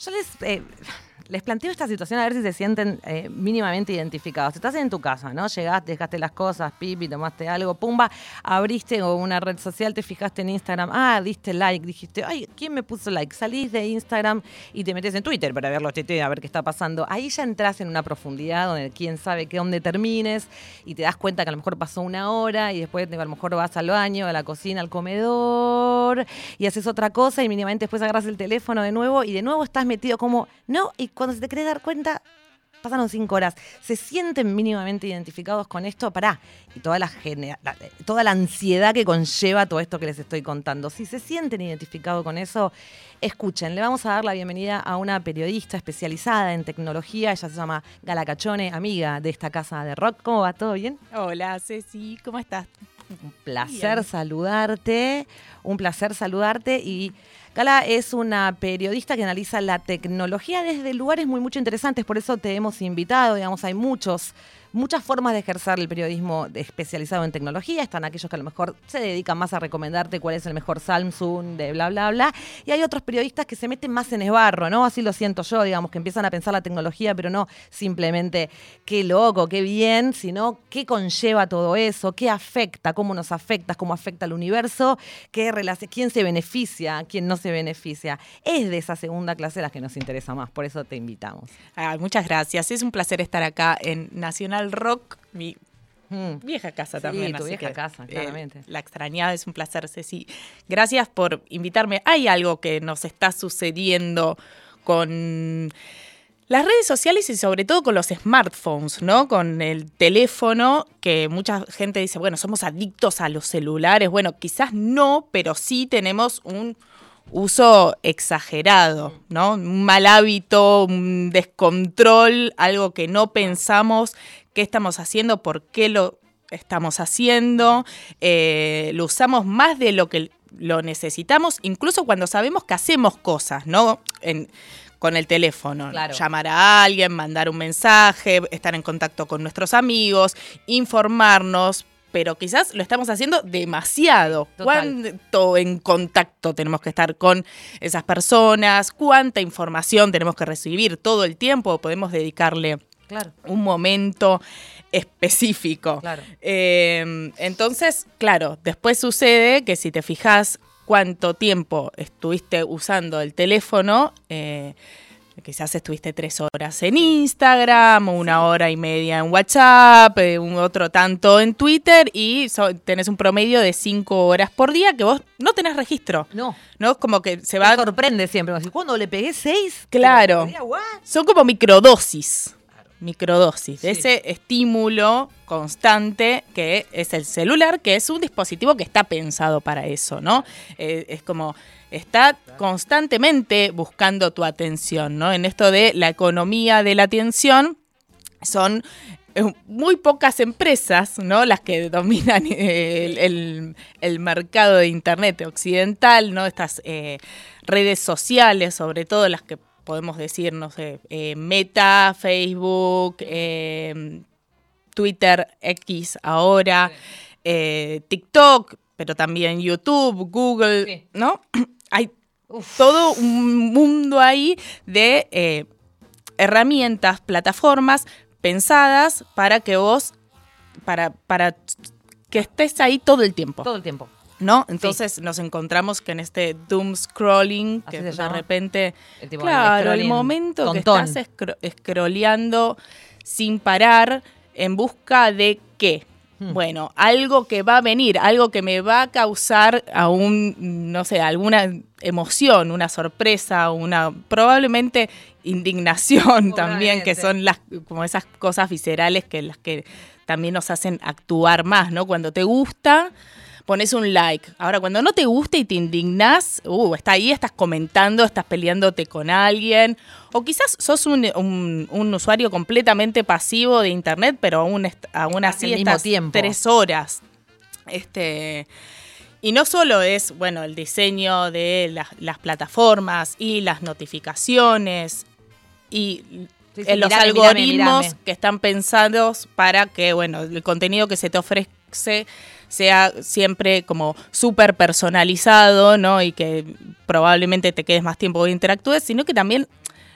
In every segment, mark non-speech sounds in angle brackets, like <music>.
Yo les, eh, les planteo esta situación a ver si se sienten eh, mínimamente identificados. Estás en tu casa, ¿no? Llegaste, dejaste las cosas, pipi, tomaste algo, pumba, abriste una red social, te fijaste en Instagram, ah, diste like, dijiste, ay, ¿quién me puso like? Salís de Instagram y te metes en Twitter para ver los TT, a ver qué está pasando. Ahí ya entras en una profundidad donde quién sabe qué dónde termines y te das cuenta que a lo mejor pasó una hora y después a lo mejor vas al baño, a la cocina, al comedor y haces otra cosa y mínimamente después agarras el teléfono de nuevo y de nuevo estás metido como, no, y cuando se te querés dar cuenta, pasaron cinco horas. ¿Se sienten mínimamente identificados con esto? Pará. Y toda la, toda la ansiedad que conlleva todo esto que les estoy contando. Si se sienten identificados con eso, escuchen. Le vamos a dar la bienvenida a una periodista especializada en tecnología. Ella se llama Gala Cachone, amiga de esta casa de rock. ¿Cómo va? ¿Todo bien? Hola, Ceci. ¿Cómo estás? Un placer saludarte. Un placer saludarte y Gala es una periodista que analiza la tecnología desde lugares muy, mucho interesantes, por eso te hemos invitado, digamos, hay muchos muchas formas de ejercer el periodismo especializado en tecnología. Están aquellos que a lo mejor se dedican más a recomendarte cuál es el mejor Samsung, de bla, bla, bla. Y hay otros periodistas que se meten más en el barro, ¿no? Así lo siento yo, digamos, que empiezan a pensar la tecnología, pero no simplemente qué loco, qué bien, sino qué conlleva todo eso, qué afecta, cómo nos afecta, cómo afecta al universo, qué quién se beneficia, quién no se beneficia. Es de esa segunda clase la que nos interesa más, por eso te invitamos. muchas gracias. Es un placer estar acá en Nacional rock, mi mm. vieja casa también. Tu vieja casa, eh, claramente. la extrañada, es un placer, Ceci. Gracias por invitarme. Hay algo que nos está sucediendo con las redes sociales y sobre todo con los smartphones, ¿no? Con el teléfono, que mucha gente dice, bueno, somos adictos a los celulares. Bueno, quizás no, pero sí tenemos un uso exagerado, ¿no? Un mal hábito, un descontrol, algo que no pensamos qué estamos haciendo, por qué lo estamos haciendo, eh, lo usamos más de lo que lo necesitamos, incluso cuando sabemos que hacemos cosas, ¿no? con el teléfono, llamar a alguien, mandar un mensaje, estar en contacto con nuestros amigos, informarnos, pero quizás lo estamos haciendo demasiado. ¿Cuánto en contacto tenemos que estar con esas personas? ¿Cuánta información tenemos que recibir todo el tiempo? ¿Podemos dedicarle un momento específico? Eh, entonces, claro, después sucede que si te fijas cuánto tiempo estuviste usando el teléfono, eh, Quizás estuviste tres horas en Instagram, una hora y media en WhatsApp, eh, un otro tanto en Twitter y tenés un promedio de cinco horas por día que vos no tenés registro. No. ¿No? Como que se va. Me sorprende siempre. Cuando le pegué seis. Claro. Son como microdosis microdosis, de ese estímulo constante que es el celular, que es un dispositivo que está pensado para eso, ¿no? Eh, es como está constantemente buscando tu atención, ¿no? En esto de la economía de la atención, son eh, muy pocas empresas, ¿no? Las que dominan el, mercado de Internet occidental, ¿no? Estas eh, redes sociales, sobre todo las que podemos decir, no sé, eh, Meta, Facebook, eh, Twitter, X ahora, eh, TikTok, pero también YouTube, Google, ¿no? <clears throat> Hay todo un mundo ahí de herramientas, plataformas pensadas para que vos, para, para que estés ahí todo el tiempo. Todo el tiempo. ¿No? Entonces nos encontramos que en este doom scrolling, que de repente, el claro, el momento que estás scrolleando sin parar en busca de qué. Hmm. Bueno, algo que va a venir, algo que me va a causar aún, no sé, alguna emoción, una sorpresa, una probablemente indignación <laughs> también, que son las como esas cosas viscerales que las que también nos hacen actuar más, ¿no? Cuando te gusta, pones un like. Ahora, cuando no te gusta y te indignas, uh, está ahí, estás comentando, estás peleándote con alguien. O quizás sos un, usuario completamente pasivo de internet, pero aún, aún así estás tiempo. tres horas. Este. Y no solo es, bueno, el diseño de las plataformas y las notificaciones y los algoritmos que están pensados para que, bueno, el contenido que se te ofrece sea siempre como súper personalizado, ¿no? Y que probablemente te quedes más tiempo de interactúes, sino que también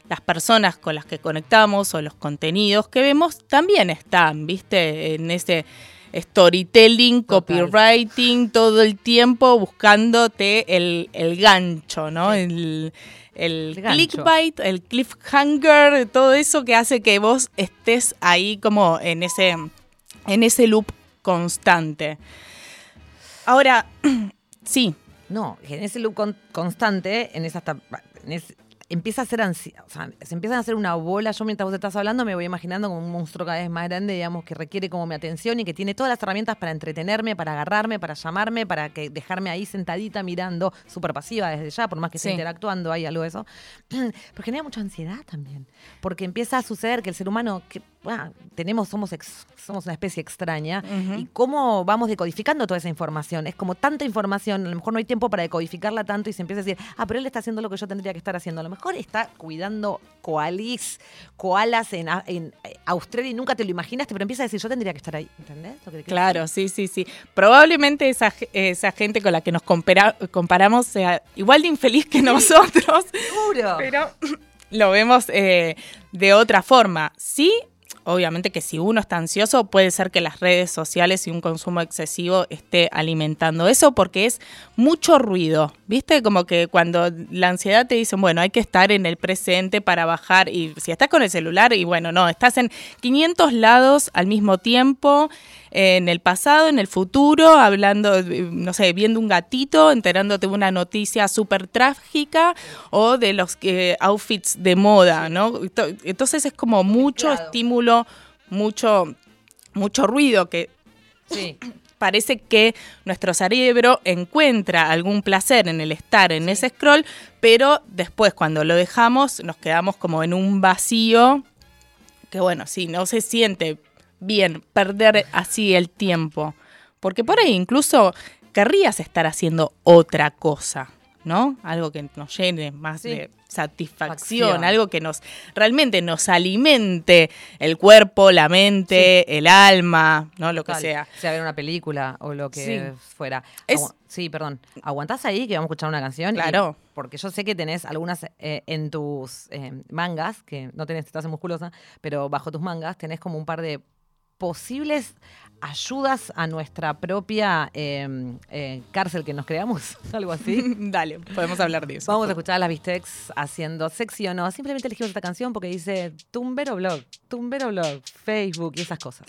las personas con las que conectamos o los contenidos que vemos también están, ¿viste? En ese storytelling, copywriting, todo el tiempo buscándote el, gancho, ¿no? El, el, clickbait, el cliffhanger, todo eso que hace que vos estés ahí como en ese, en ese loop constante. Ahora, <clears throat> sí. No, en ese loop constante, en esa, empieza a ser ansiedad, o sea, se empieza a hacer una bola. Yo mientras vos estás hablando me voy imaginando como un monstruo cada vez más grande, digamos, que requiere como mi atención y que tiene todas las herramientas para entretenerme, para agarrarme, para llamarme, para que dejarme ahí sentadita mirando, súper pasiva desde ya, por más que esté interactuando, hay algo de eso. <clears throat> Pero genera mucha ansiedad también, porque empieza a suceder que el ser humano, que tenemos, somos, somos una especie extraña, y cómo vamos decodificando toda esa información. Es como tanta información, a lo mejor no hay tiempo para decodificarla tanto y se empieza a decir, ah, pero él está haciendo lo que yo tendría que estar haciendo. A lo mejor está cuidando koalis, koalas en, en eh, Australia y nunca te lo imaginaste, pero empieza a decir, yo tendría que estar ahí. ¿Entendés? claro, sí, sí, sí. Probablemente esa, esa gente con la que nos comparamos sea igual de infeliz que nosotros. Seguro. Pero <clears throat> lo vemos eh, de otra forma. Sí, obviamente que si uno está ansioso, puede ser que las redes sociales y un consumo excesivo esté alimentando eso porque es mucho ruido. ¿Viste? Como que cuando la ansiedad te dicen, bueno, hay que estar en el presente para bajar y si estás con el celular y bueno, no, estás en 500 lados al mismo tiempo en el pasado, en el futuro, hablando, no sé, viendo un gatito, enterándote de una noticia súper trágica o de los eh, outfits de moda, ¿no? Entonces es como mucho estímulo, mucho, mucho ruido que <clears throat> parece que nuestro cerebro encuentra algún placer en el estar en ese scroll, pero después cuando lo dejamos nos quedamos como en un vacío que bueno, sí, no se siente bien perder así el tiempo. Porque por ahí incluso querrías estar haciendo otra cosa, ¿no? Algo que nos llene más de satisfacción, algo que nos realmente nos alimente el cuerpo, la mente, el alma, ¿no? Lo que sea. Sea ver una película o lo que fuera. sí, perdón. ¿Aguantás ahí que vamos a escuchar una canción? Claro. porque yo sé que tenés algunas eh, en tus eh, mangas, que no tenés, estás musculosa, pero bajo tus mangas tenés como un par de posibles ayudas a nuestra propia em, eh, cárcel que nos creamos, <laughs> algo así. <laughs> Dale, podemos hablar de eso. Vamos a escuchar a las Bistex haciendo sexy o no. Simplemente elegimos esta canción porque dice Tumbero Blog, Tumbero Blog, Facebook y esas cosas.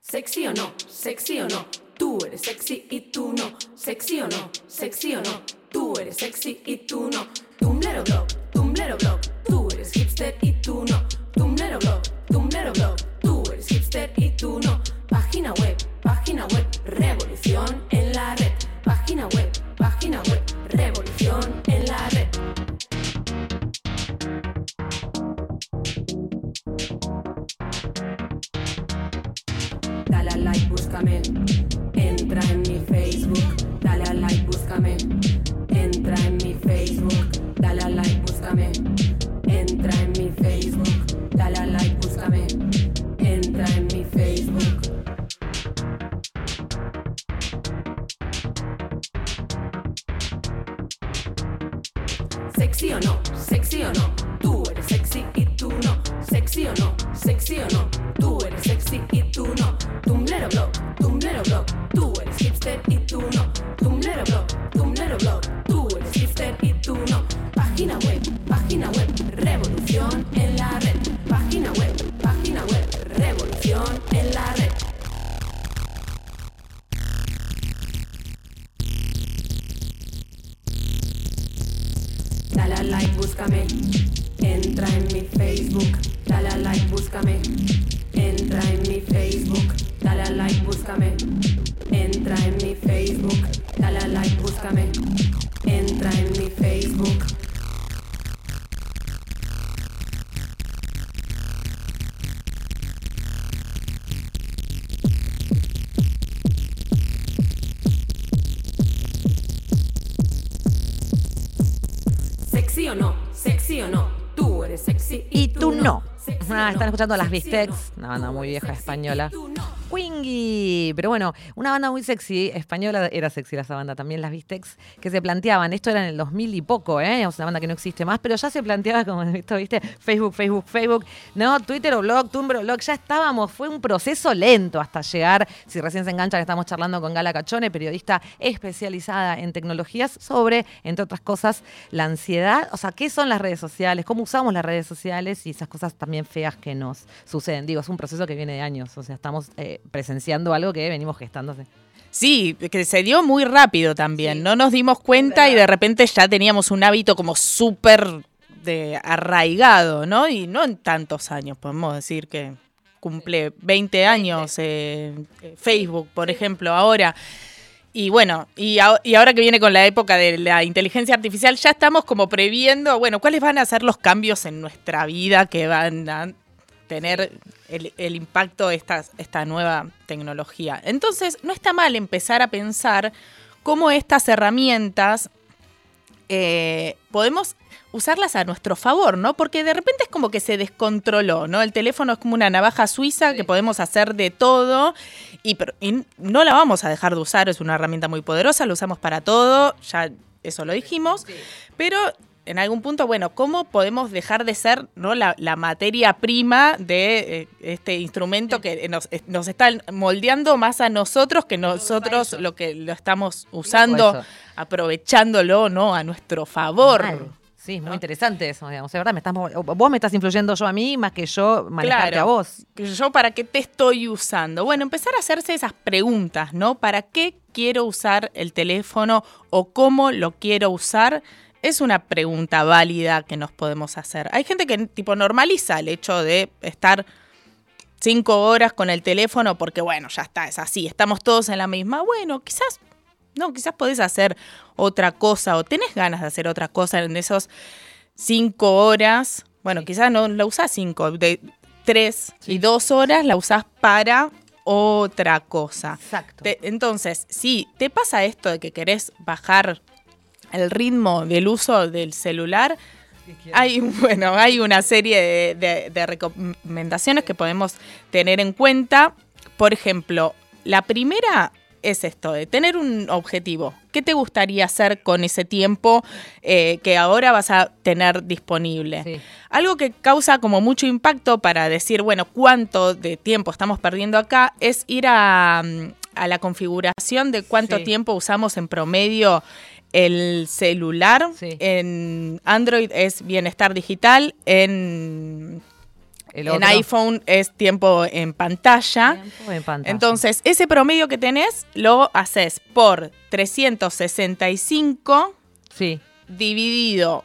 Sexy o no, sexy o no Tú eres sexy y tú no. Sexy o no, sexy o no. Eres sexy y tú no. Tumblero blog, tumblero blog. Tú eres hipster y tú no. Tumblero blog, tumblero blog. Tú eres hipster y tú no. Página web, página web. Revolución en la red. Página web, página web. Revolución en la red. Dale a like, búscame. Entra en escuchando las Bistecs, una banda muy vieja española. Quingy. Pero bueno, una banda muy sexy, española, era sexy esa banda también, las Vistex, que se planteaban, esto era en el 2000 y poco, ¿eh? Es una banda que no existe más, pero ya se planteaba como <laughs> esto, ¿viste? Facebook, Facebook, Facebook, ¿no? Twitter o blog, Tumblr o blog, ya estábamos, fue un proceso lento hasta llegar, si recién se enganchan, estamos charlando con Gala Cachone, periodista especializada en tecnologías, sobre, entre otras cosas, la ansiedad, o sea, ¿qué son las redes sociales? ¿Cómo usamos las redes sociales y esas cosas también feas que nos suceden? Digo, es un proceso que viene de años, o sea, estamos eh, presenciando algo que venimos gestándose. Sí, que se dio muy rápido también. No nos dimos cuenta y de repente ya teníamos un hábito como súper arraigado, ¿no? Y no en tantos años, podemos decir que cumple 20 años eh, Facebook, por ejemplo, ahora. Y bueno, y, a- y ahora que viene con la época de la inteligencia artificial, ya estamos como previendo, bueno, cuáles van a ser los cambios en nuestra vida que van a tener el, el impacto de esta, esta nueva tecnología. Entonces, no está mal empezar a pensar cómo estas herramientas eh, podemos usarlas a nuestro favor, ¿no? Porque de repente es como que se descontroló, ¿no? El teléfono es como una navaja suiza que podemos hacer de todo y, pero- y no la vamos a dejar de usar, es una herramienta muy poderosa, la usamos para todo, ya eso lo dijimos, pero en algún punto, bueno, ¿cómo podemos dejar de ser ¿no? la, la materia prima de eh, este instrumento que nos, nos está moldeando más a nosotros que nosotros lo que lo estamos usando, aprovechándolo ¿no? a nuestro favor? Mal. Sí, muy interesante eso, digamos. Es verdad, me estás, vos me estás influyendo yo a mí más que yo manejarte Claro. a vos. ¿Yo para qué te estoy usando? Bueno, empezar a hacerse esas preguntas, ¿no? ¿Para qué quiero usar el teléfono o cómo lo quiero usar? Es una pregunta válida que nos podemos hacer. Hay gente que tipo normaliza el hecho de estar cinco horas con el teléfono porque, bueno, ya está, es así, estamos todos en la misma. Bueno, quizás, no, quizás podés hacer otra cosa o tenés ganas de hacer otra cosa en esos cinco horas. Bueno, quizás no la usás cinco, de tres y dos horas la usás para otra cosa. Exacto. Te- entonces, si te pasa esto de que querés bajar el ritmo del uso del celular, hay, <laughs> bueno, hay una serie de, de- de recomendaciones que podemos tener en cuenta. Por ejemplo, la primera es esto, de tener un objetivo. ¿Qué te gustaría hacer con ese tiempo eh, que ahora vas a tener disponible? Sí. Algo que causa como mucho impacto para decir, bueno, cuánto de tiempo estamos perdiendo acá, es ir a, mm, a la configuración de cuánto Sí. tiempo usamos en promedio el celular. Sí. En Android es bienestar digital, en, en iPhone es tiempo en pantalla. Tiempo en pantalla. Entonces, ese promedio que tenés lo haces por 365 Sí. dividido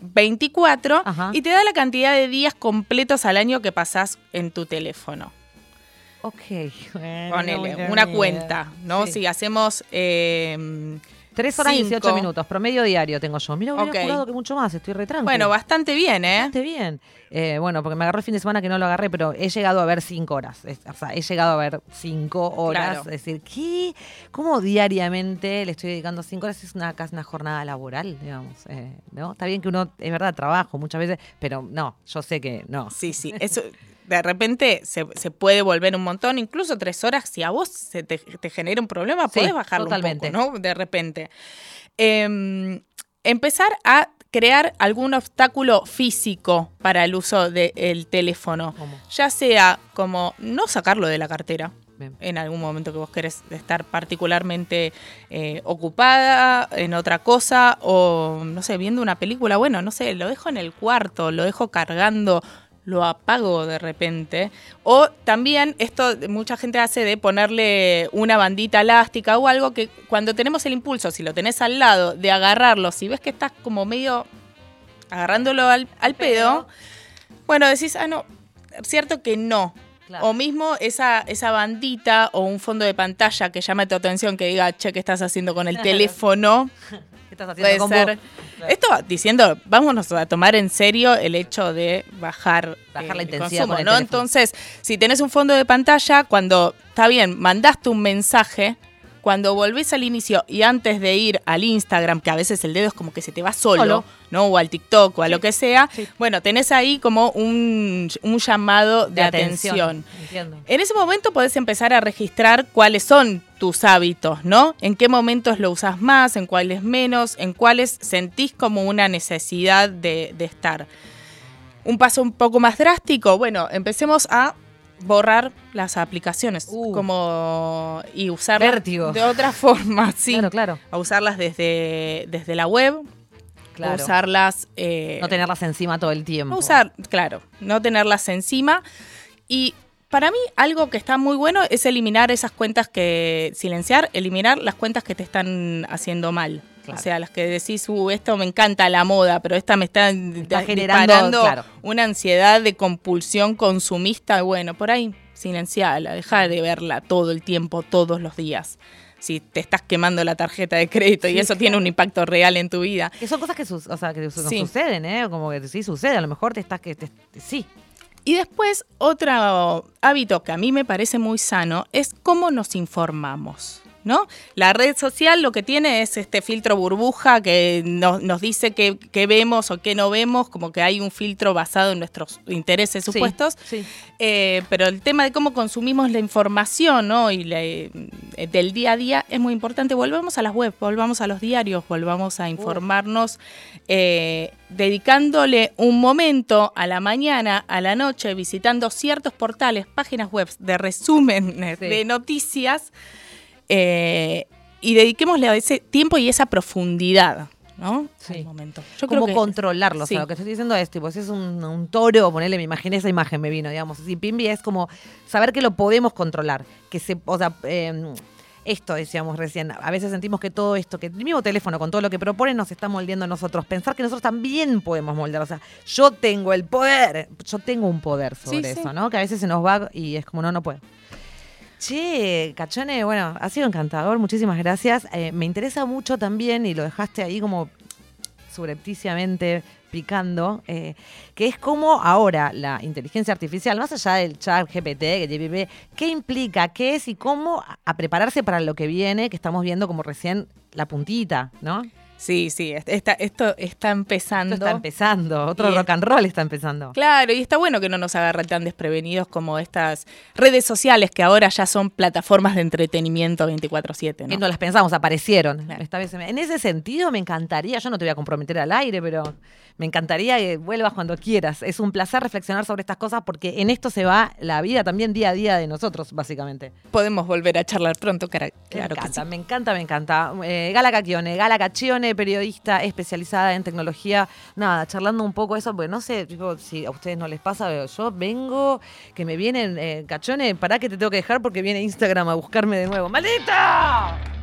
24 Ajá. y te da la cantidad de días completos al año que pasás en tu teléfono. Ok. <laughs> Ponele una cuenta, ¿no? Sí. Si hacemos eh, Tres horas y cinco. 18 minutos, promedio diario tengo yo. Mira, hubiera Ok. jurado que mucho más, estoy retranco. bueno, bastante bien, ¿eh? Bastante bien. Eh, bueno, porque me agarró el fin de semana que no lo agarré, pero he llegado a ver cinco horas. Es- o sea, he llegado a ver cinco horas. Claro. Es decir, ¿qué? ¿Cómo diariamente le estoy dedicando cinco horas? Es una, casi una jornada laboral, digamos. eh, ¿no? Está bien que uno, es verdad, trabajo muchas veces, pero no, yo sé que no. Sí, sí, eso de repente se, se puede volver un montón, incluso tres horas, si a vos se te, te genera un problema, Sí, podés bajarlo totalmente. un poco, ¿no? De repente. Em, empezar a crear algún obstáculo físico para el uso del teléfono, ¿Cómo? ya sea como no sacarlo de la cartera, Bien. en algún momento que vos querés estar particularmente eh, ocupada en otra cosa o, no sé, viendo una película, bueno, no sé, lo dejo en el cuarto, lo dejo cargando, lo apago de repente. O también esto mucha gente hace de ponerle una bandita elástica o algo que cuando tenemos el impulso, si lo tenés al lado, de agarrarlo, si ves que estás como medio agarrándolo al, al pedo, bueno, decís, ah, no, cierto que no. Claro. O mismo esa, esa bandita o un fondo de pantalla que llame tu atención, que diga, che, ¿qué estás haciendo con el <laughs> teléfono? ¿Qué estás haciendo ser. Esto diciendo, vámonos a tomar en serio el hecho de bajar, Bajar la el intensidad consumo, con ¿no? Entonces, si tenés un fondo de pantalla, cuando, está bien, mandaste un mensaje, cuando volvés al inicio y antes de ir al Instagram, que a veces el dedo es como que se te va solo. ¿no? O al TikTok o a Sí. lo que sea, Sí. bueno, tenés ahí como un, un llamado de, atención. Entiendo. En ese momento podés empezar a registrar cuáles son tus hábitos, ¿no? En qué momentos lo usás más, en cuáles menos, en cuáles sentís como una necesidad de, de estar. Un paso un poco más drástico, bueno, empecemos a borrar las aplicaciones Uh. como y usarlas Vértigo. de otra <laughs> forma, sí. Claro, claro. A usarlas desde, desde la web, claro. a usarlas eh, no tenerlas encima todo el tiempo. usar, claro, no tenerlas encima. Y para mí algo que está muy bueno es eliminar esas cuentas que, silenciar, eliminar las cuentas que te están haciendo mal. Claro. O sea, las que decís, uh, esto me encanta la moda, pero esta me está, generando, claro. una ansiedad de compulsión consumista. Bueno, por ahí, silenciala, deja de verla todo el tiempo, todos los días. Si te estás quemando la tarjeta de crédito y eso tiene un impacto real en tu vida. Que son cosas que, o sea, que su- Sí. suceden, ¿eh? Como que sí sucede. A lo mejor te estás que. te- sí. Y después, otro hábito que a mí me parece muy sano es cómo nos informamos. ¿No? La red social lo que tiene es este filtro burbuja que no- nos dice qué qué vemos o qué no vemos, como que hay un filtro basado en nuestros intereses supuestos. Sí. Eh, pero el tema de cómo consumimos la información ¿no? y la, eh, del día a día es muy importante. Volvamos a las webs, volvamos a los diarios, volvamos a informarnos, eh, dedicándole un momento a la mañana, a la noche, visitando ciertos portales, páginas web de resumen Sí. de noticias eh, y dediquémosle a ese tiempo y esa profundidad. ¿no? Sí. Al momento. Yo creo Como que- controlarlo. O sea, lo que estoy diciendo es, tipo, si es un, un toro, ponerle, me imaginé esa imagen, me vino, digamos. Si Pimbi es como saber que lo podemos controlar. Que se, o sea, eh, esto decíamos recién, a veces sentimos que todo esto, que el mismo teléfono con todo lo que propone nos está moldeando a nosotros. Pensar que nosotros también podemos moldear. O sea, yo tengo el poder, yo tengo un poder sobre sí. eso, ¿no? Que a veces se nos va y es como, no, no puedo. Che, Cachone, bueno, ha sido encantador, muchísimas gracias. Eh, me interesa mucho también, y lo dejaste ahí como subrepticiamente picando, eh, que es como ahora la inteligencia artificial, más allá del chat GPT, ¿qué implica, qué es y cómo a prepararse para lo que viene, que estamos viendo como recién la puntita, ¿no? Sí, sí, esta- esto está empezando. Esto está empezando, otro rock and roll está empezando. Claro, y está bueno que no nos agarre tan desprevenidos como estas redes sociales que ahora ya son plataformas de entretenimiento 24/7, Que ¿no? las pensamos, aparecieron. Claro. Esta vez me- en ese sentido me encantaría, yo no te voy a comprometer al aire, pero me encantaría que vuelvas cuando quieras. Es un placer reflexionar sobre estas cosas porque en esto se va la vida también día a día de nosotros, básicamente. Podemos volver a charlar pronto, cara- claro me que sí. encanta, me encanta, me encanta. Eh, Gala Cacchione, Gala Cacchione, periodista especializada en tecnología. Nada, charlando un poco eso, porque no sé tipo, si a ustedes no les pasa, pero yo vengo, que me vienen, eh, Cachone, pará que te tengo que dejar porque viene Instagram a buscarme de nuevo. ¡Maldita!